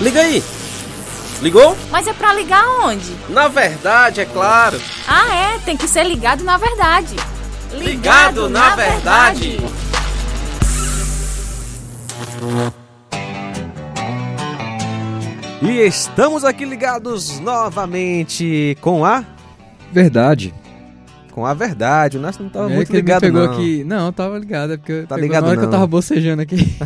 Liga aí! Ligou? Mas é pra ligar onde? Na verdade, é claro. Ah, é, tem que ser ligado na verdade. Ligado, ligado na, na, verdade. verdade. E estamos aqui ligados novamente com a verdade com a verdade. O Nasce não tava é muito ligado, pegou não. Aqui... Não, tava ligado, é porque tá ligado na hora não. que eu tava bocejando aqui.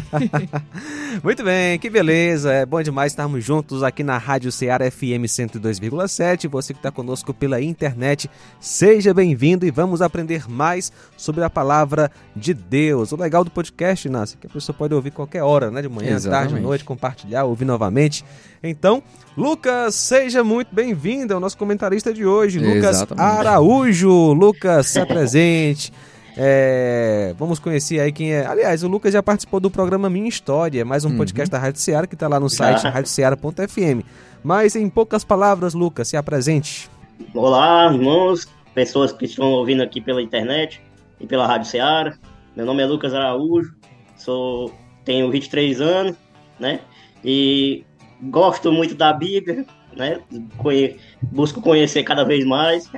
muito bem, que beleza. É bom demais estarmos juntos aqui na Rádio Ceará FM 102,7. Você que está conosco pela internet, seja bem-vindo e vamos aprender mais sobre a palavra de Deus. O legal do podcast, Nasce, é que a pessoa pode ouvir qualquer hora, né? De manhã, Exatamente. tarde, noite, compartilhar, ouvir novamente. Então, Lucas, seja muito bem-vindo ao nosso comentarista de hoje, Lucas Araújo. Lucas, se apresente. É, vamos conhecer aí quem é. Aliás, o Lucas já participou do programa Minha História, mais um uhum. podcast da Rádio Seara que está lá no site radioceara.fm. Mas em poucas palavras, Lucas, se apresente. Olá, irmãos, pessoas que estão ouvindo aqui pela internet e pela Rádio Seara. Meu nome é Lucas Araújo, sou tenho 23 anos, né? E gosto muito da Bíblia, né? Conhe busco conhecer cada vez mais.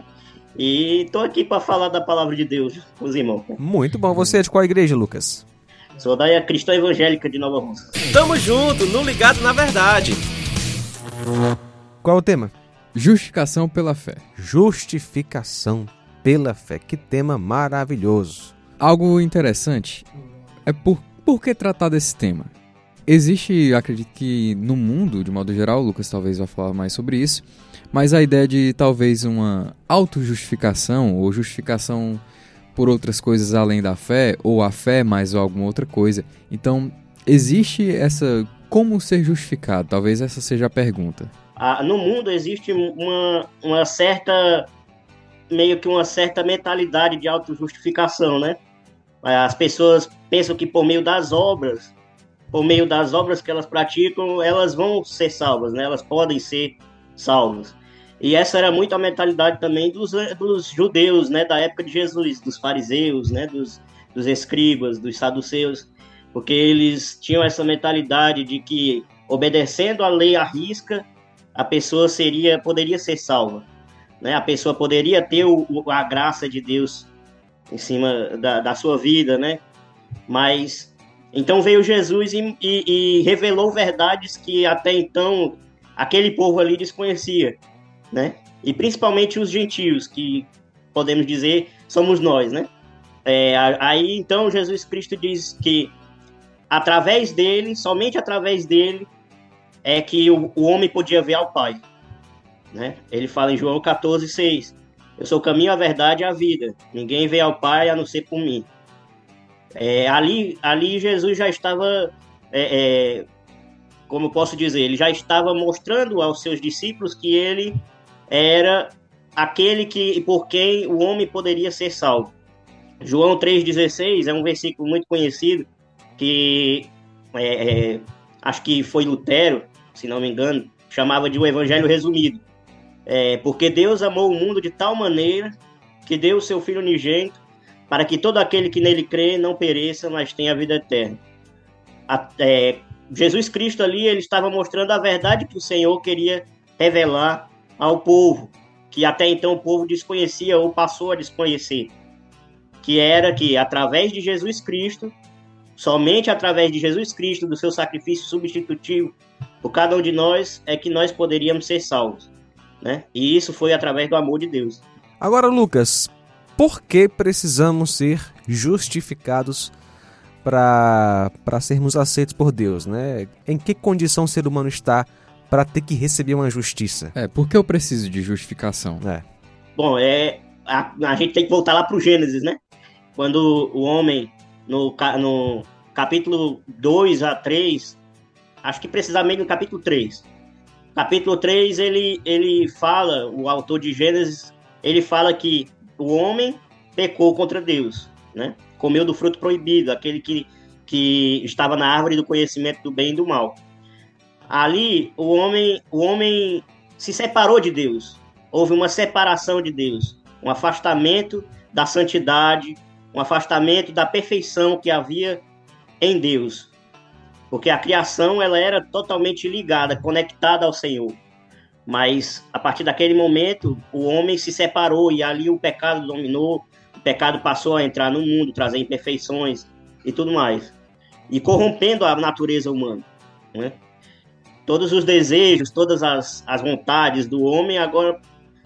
E estou aqui para falar da palavra de Deus com os irmãos. Muito bom. Você é de qual igreja, Lucas? Sou da Cristã Evangélica de Nova Rússia. Tamo junto, no Ligado na Verdade. Qual é o tema? Justificação pela fé. Justificação pela fé. Que tema maravilhoso. Algo interessante é por, por que tratar desse tema? Existe, acredito que no mundo, de modo geral, o Lucas talvez vá falar mais sobre isso, mas a ideia de talvez uma autojustificação ou justificação por outras coisas além da fé, ou a fé mais alguma outra coisa. Então, existe essa. Como ser justificado? Talvez essa seja a pergunta. Ah, no mundo existe uma, uma certa. meio que uma certa mentalidade de autojustificação, né? As pessoas pensam que por meio das obras por meio das obras que elas praticam, elas vão ser salvas, né? Elas podem ser salvas. E essa era muito a mentalidade também dos, dos judeus, né? Da época de Jesus, dos fariseus, né? Dos, dos escribas, dos saduceus, porque eles tinham essa mentalidade de que obedecendo a lei à risca, a pessoa seria, poderia ser salva, né? A pessoa poderia ter o, a graça de Deus em cima da, da sua vida, né? Mas então veio Jesus e, e, e, revelou verdades que até então aquele povo ali desconhecia, né? E principalmente os gentios, que podemos dizer somos nós, né? É, aí então Jesus Cristo diz que através dele, somente através dele, é que o, o homem podia ver ao Pai, né? Ele fala em João 14, 6. Eu sou o caminho, a verdade e a vida. Ninguém vê ao Pai a não ser por mim. É, ali, ali Jesus já estava, é, é, como eu posso dizer, ele já estava mostrando aos seus discípulos que ele era aquele que por quem o homem poderia ser salvo. João 3,16 é um versículo muito conhecido que é, é, acho que foi Lutero, se não me engano, chamava de o Evangelho resumido. É, porque Deus amou o mundo de tal maneira que deu o seu Filho unigênito para que todo aquele que nele crê não pereça, mas tenha vida eterna. é, Jesus Cristo ali ele estava mostrando a verdade que o Senhor queria revelar ao povo, que até então o povo desconhecia ou passou a desconhecer, que era que através de Jesus Cristo, somente através de Jesus Cristo, do seu sacrifício substitutivo por cada um de nós, é que nós poderíamos ser salvos, né? E isso foi através do amor de Deus. Agora, Lucas, por que precisamos ser justificados para sermos aceitos por Deus, né? Em que condição o ser humano está para ter que receber uma justiça? É, por que eu preciso de justificação? É. Bom, é, a, a gente tem que voltar lá para o Gênesis, né? Quando o homem, no, no capítulo 2 a 3, acho que precisamente no capítulo 3. Capítulo 3, ele, ele fala, o autor de Gênesis, ele fala que o homem pecou contra Deus, né? Comeu do fruto proibido, aquele que, que estava na árvore do conhecimento do bem e do mal. Ali, o homem, o homem se separou de Deus. Houve uma separação de Deus, um afastamento da santidade, um afastamento da perfeição que havia em Deus. Porque a criação ela era totalmente ligada, conectada ao Senhor. Mas a partir daquele momento, o homem se separou e ali o pecado dominou, o pecado passou a entrar no mundo, trazer imperfeições e tudo mais. E corrompendo a natureza humana. Né? Todos os desejos, todas as, as vontades do homem agora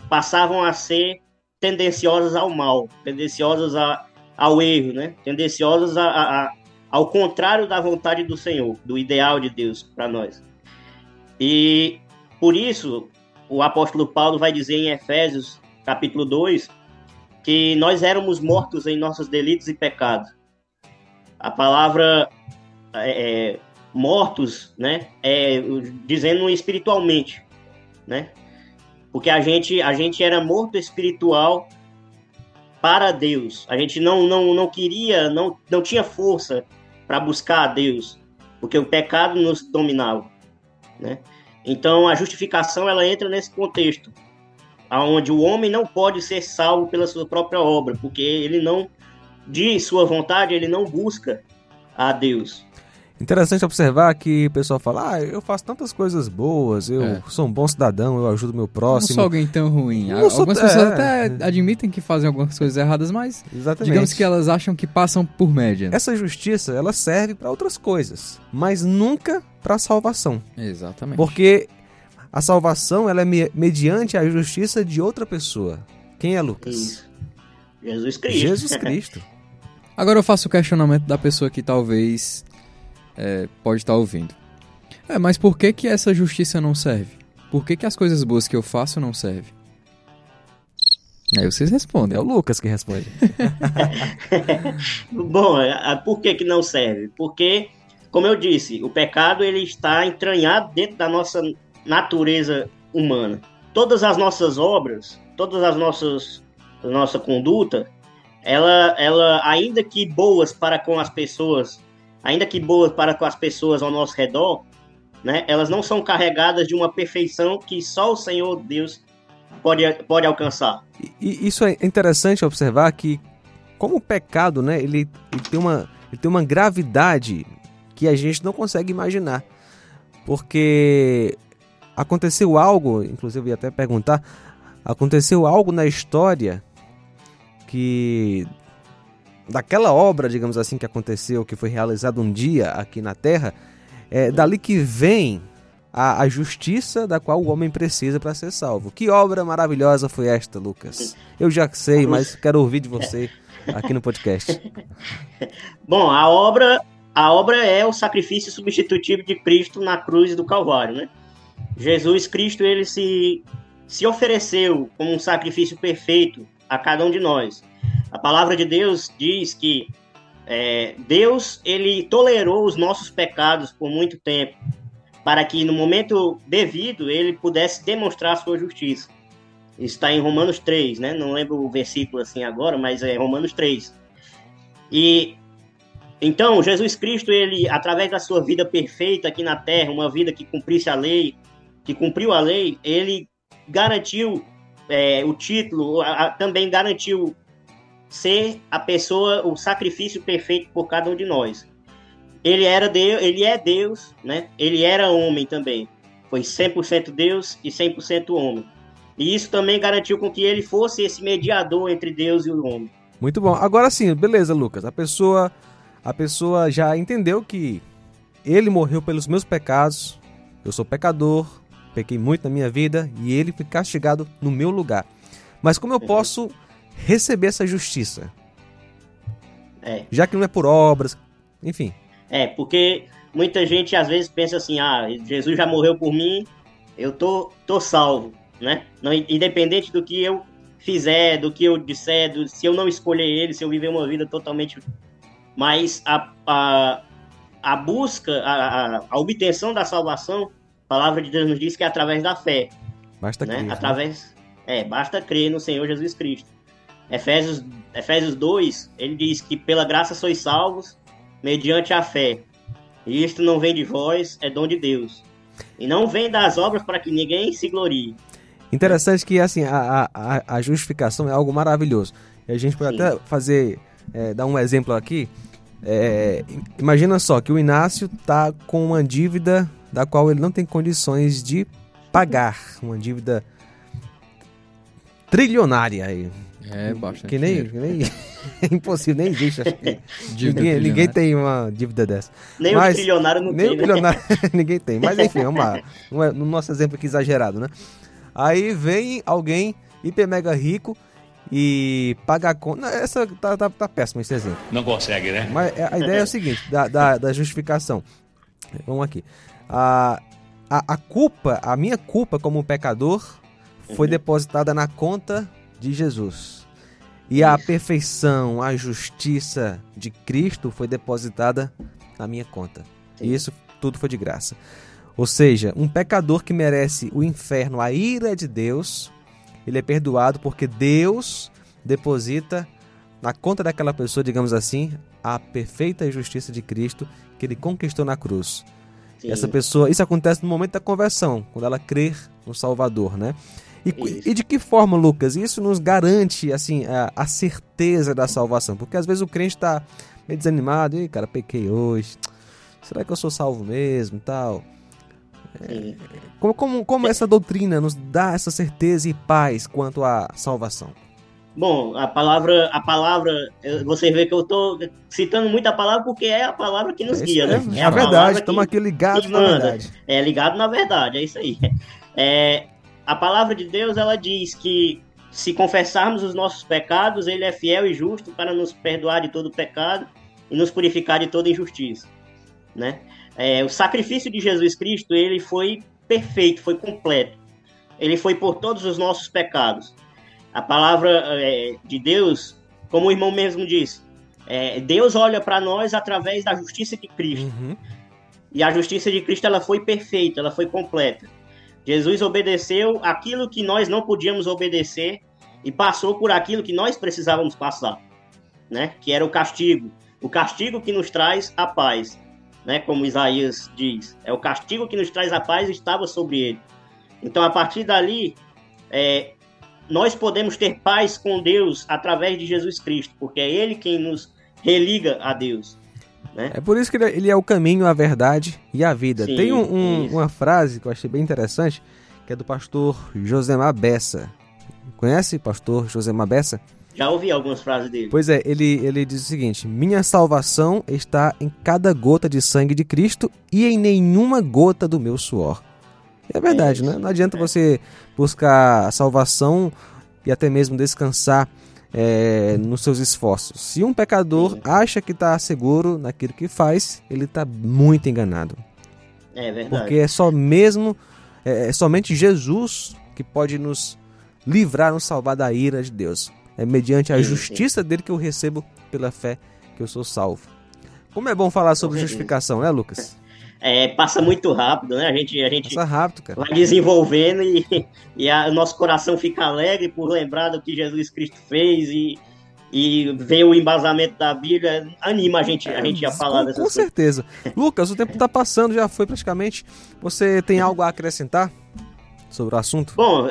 passavam a ser tendenciosas ao mal, tendenciosas a, ao erro, né? tendenciosas a, a, ao contrário da vontade do Senhor, do ideal de Deus para nós. E por isso, o apóstolo Paulo vai dizer em Efésios, capítulo 2, que nós éramos mortos em nossos delitos e pecados. A palavra é, é mortos, né, é, dizendo espiritualmente, né? Porque a gente, a gente era morto espiritual para Deus. A gente não, não, não queria, não, não tinha força para buscar a Deus, porque o pecado nos dominava, né? Então a justificação ela entra nesse contexto, aonde o homem não pode ser salvo pela sua própria obra, porque ele não de sua vontade ele não busca a Deus. Interessante observar que o pessoal fala: ah, eu faço tantas coisas boas, eu é. sou um bom cidadão, eu ajudo meu próximo. Não sou alguém tão ruim. Não algumas sou... pessoas é. até admitem que fazem algumas coisas erradas, mas Exatamente. digamos que elas acham que passam por média. Essa justiça, ela serve para outras coisas, mas nunca para salvação. Exatamente. Porque a salvação ela é mediante a justiça de outra pessoa. Quem é Lucas? Isso. Jesus Cristo. Jesus Cristo. Agora eu faço o questionamento da pessoa que talvez é, pode estar tá ouvindo. É, mas por que que essa justiça não serve? Por que que as coisas boas que eu faço não servem? Aí vocês respondem. É o Lucas que responde. Bom, por que que não serve? Porque, como eu disse, o pecado ele está entranhado dentro da nossa natureza humana. Todas as nossas obras, todas as nossas nossa conduta, ela, ela ainda que boas para com as pessoas ainda que boas para com as pessoas ao nosso redor, né, elas não são carregadas de uma perfeição que só o Senhor Deus pode, pode alcançar. E, isso é interessante observar que, como o pecado, né, ele, ele, tem uma, ele tem uma gravidade que a gente não consegue imaginar. Porque aconteceu algo, inclusive eu ia até perguntar, aconteceu algo na história que daquela obra, digamos assim, que aconteceu, que foi realizada um dia aqui na Terra, é dali que vem a, a justiça da qual o homem precisa para ser salvo. Que obra maravilhosa foi esta, Lucas? Eu já sei, mas quero ouvir de você aqui no podcast. Bom, a obra, a obra é o sacrifício substitutivo de Cristo na cruz do Calvário, né? Jesus Cristo ele se se ofereceu como um sacrifício perfeito a cada um de nós. A palavra de Deus diz que é, Deus ele tolerou os nossos pecados por muito tempo, para que no momento devido ele pudesse demonstrar a sua justiça. Está em Romanos 3, né? Não lembro o versículo assim agora, mas é Romanos 3. E então Jesus Cristo ele através da sua vida perfeita aqui na terra, uma vida que cumprisse a lei, que cumpriu a lei, ele garantiu é, o título, a, a, também garantiu ser a pessoa, o sacrifício perfeito por cada um de nós. Ele era Deus, ele é Deus, né? Ele era homem também. Foi 100% Deus e 100% homem. E isso também garantiu com que ele fosse esse mediador entre Deus e o homem. Muito bom. Agora sim, beleza, Lucas. A pessoa a pessoa já entendeu que ele morreu pelos meus pecados. Eu sou pecador, pequei muito na minha vida e ele foi castigado no meu lugar. Mas como eu uhum. posso receber essa justiça. É. Já que não é por obras, enfim. É, porque muita gente às vezes pensa assim: ah, Jesus já morreu por mim, eu tô, tô salvo, né? Não, independente do que eu fizer, do que eu disser, do, se eu não escolher ele, se eu viver uma vida totalmente. Mas a, a, a busca, a, a, a obtenção da salvação, a palavra de Deus nos diz que é através da fé. Basta né? crer. Né? Através, né? É, basta crer no Senhor Jesus Cristo. Efésios, Efésios 2, ele diz que pela graça sois salvos mediante a fé. E isto não vem de vós, é dom de Deus. E não vem das obras para que ninguém se glorie. Interessante que assim a, a, a justificação é algo maravilhoso. E a gente pode Sim. até fazer, é, dar um exemplo aqui. É, imagina só que o Inácio tá com uma dívida da qual ele não tem condições de pagar, uma dívida trilionária aí. É, bastante. Que nem, que nem é impossível, nem existe. Acho que Dívida ninguém, ninguém tem uma dívida dessa. Nem Mas- o trilionário não Nem tem, o né? bilionário ninguém tem. Mas enfim, vamos lá. Não é- No nosso exemplo aqui exagerado, né? Aí vem alguém hiper mega rico e paga a conta. Essa tá, tá, tá péssimo esse exemplo. Não consegue, né? Mas a ideia é o seguinte, da, da, da justificação. Vamos aqui. A, a, a culpa, a minha culpa como pecador foi depositada na conta de Jesus. E a perfeição, a justiça de Cristo foi depositada na minha conta. E isso tudo foi de graça. Ou seja, um pecador que merece o inferno, a ira de Deus, ele é perdoado porque Deus deposita na conta daquela pessoa, digamos assim, a perfeita justiça de Cristo que ele conquistou na cruz. Sim. Essa pessoa, isso acontece no momento da conversão, quando ela crer no Salvador, né? E, Isso. e de que forma, Lucas? Isso nos garante assim a, a certeza da salvação, porque às vezes o crente está meio desanimado, e cara, pequei hoje. Será que eu sou salvo mesmo, tal? Sim. Como, como, como essa doutrina nos dá essa certeza e paz quanto à salvação? Bom, a palavra, a palavra, você vê que eu estou citando muito a palavra porque é a palavra que nos É guia, né? é, É a verdade, palavra estamos aqui ligados na verdade. É ligado na verdade, é isso aí. É, a palavra de Deus, ela diz que se confessarmos os nossos pecados, ele é fiel e justo para nos perdoar de todo pecado e nos purificar de toda injustiça, né? É, o sacrifício de Jesus Cristo, ele foi perfeito, foi completo. Ele foi por todos os nossos pecados. A palavra é, de Deus, como o irmão mesmo disse, é, Deus olha para nós através da justiça de Cristo. Uhum. E a justiça de Cristo ela foi perfeita, ela foi completa. Jesus obedeceu aquilo que nós não podíamos obedecer e passou por aquilo que nós precisávamos passar, né? Que era o castigo, o castigo que nos traz a paz, né? Como Isaías diz, é o castigo que nos traz a paz estava sobre ele. Então a partir dali, é, nós podemos ter paz com Deus através de Jesus Cristo, porque é Ele quem nos religa a Deus. É por isso que ele é- ele é o caminho, a verdade e a vida. Sim, Tem um- um- isso. uma frase que eu achei bem interessante, que é do pastor Josemar Bessa. Conhece pastor Josemar Bessa? Já ouvi algumas frases dele. Pois é, ele, ele diz o seguinte: Minha salvação está em cada gota de sangue de Cristo e em nenhuma gota do meu suor. É verdade, É isso, né? Não adianta é. você buscar a salvação e até mesmo descansar é, nos seus esforços. Se um pecador Sim. acha que está seguro naquilo que faz, ele está muito enganado. É verdade. Porque é só mesmo, é, é somente Jesus que pode nos livrar, nos salvar da ira de Deus. É mediante a Sim, justiça dele que eu recebo pela fé que eu sou salvo. Como é bom falar sobre justificação, né, Lucas? É, passa muito rápido, né? A gente, a gente Passa rápido, cara. vai desenvolvendo e, e a- o nosso coração fica alegre por lembrar do que Jesus Cristo fez e, e ver o embasamento da Bíblia. Anima a gente, a gente a falar com, dessas com coisas. certeza. Lucas, o tempo está passando, já foi praticamente. Você tem algo a acrescentar sobre o assunto? Bom,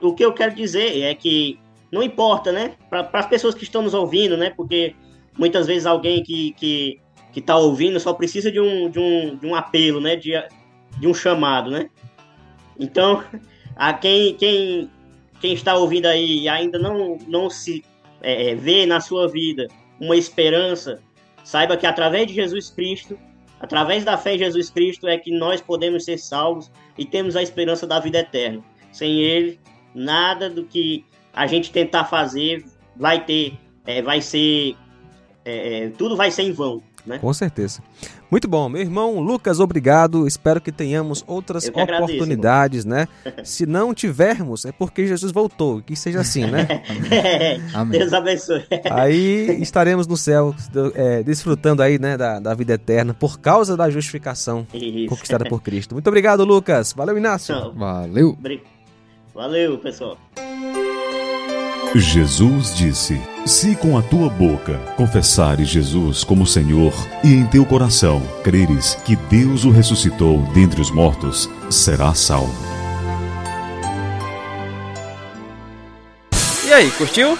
o, o que eu quero dizer é que não importa, né? Para as pessoas que estão nos ouvindo, né? Porque muitas vezes alguém que, que, que tá ouvindo só precisa de um, de um, de um apelo, né? De, de um chamado, né? Então, a quem, quem, quem está ouvindo aí e ainda não, não se é, é, vê na sua vida uma esperança, saiba que através de Jesus Cristo, através da fé em Jesus Cristo, é que nós podemos ser salvos e temos a esperança da vida eterna. Sem Ele, nada do que a gente tentar fazer vai ter, é, vai ser, é, é, tudo vai ser em vão, né? Com certeza. Muito bom, meu irmão Lucas, obrigado. Espero que tenhamos outras que agradeço, oportunidades, né? Se não tivermos, é porque Jesus voltou. Que seja assim, né? Amém. Deus abençoe. Aí estaremos no céu, é, desfrutando aí, né, da, da vida eterna, por causa da justificação Isso. conquistada por Cristo. Muito obrigado, Lucas. Valeu, Inácio. Então, Valeu. Valeu, pessoal. Jesus disse: Se com a tua boca confessares Jesus como Senhor e em teu coração creres que Deus o ressuscitou dentre os mortos, serás salvo. E aí, curtiu?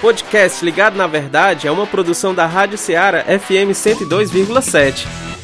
Podcast Ligado na Verdade é uma produção da Rádio Ceará FM 102,7.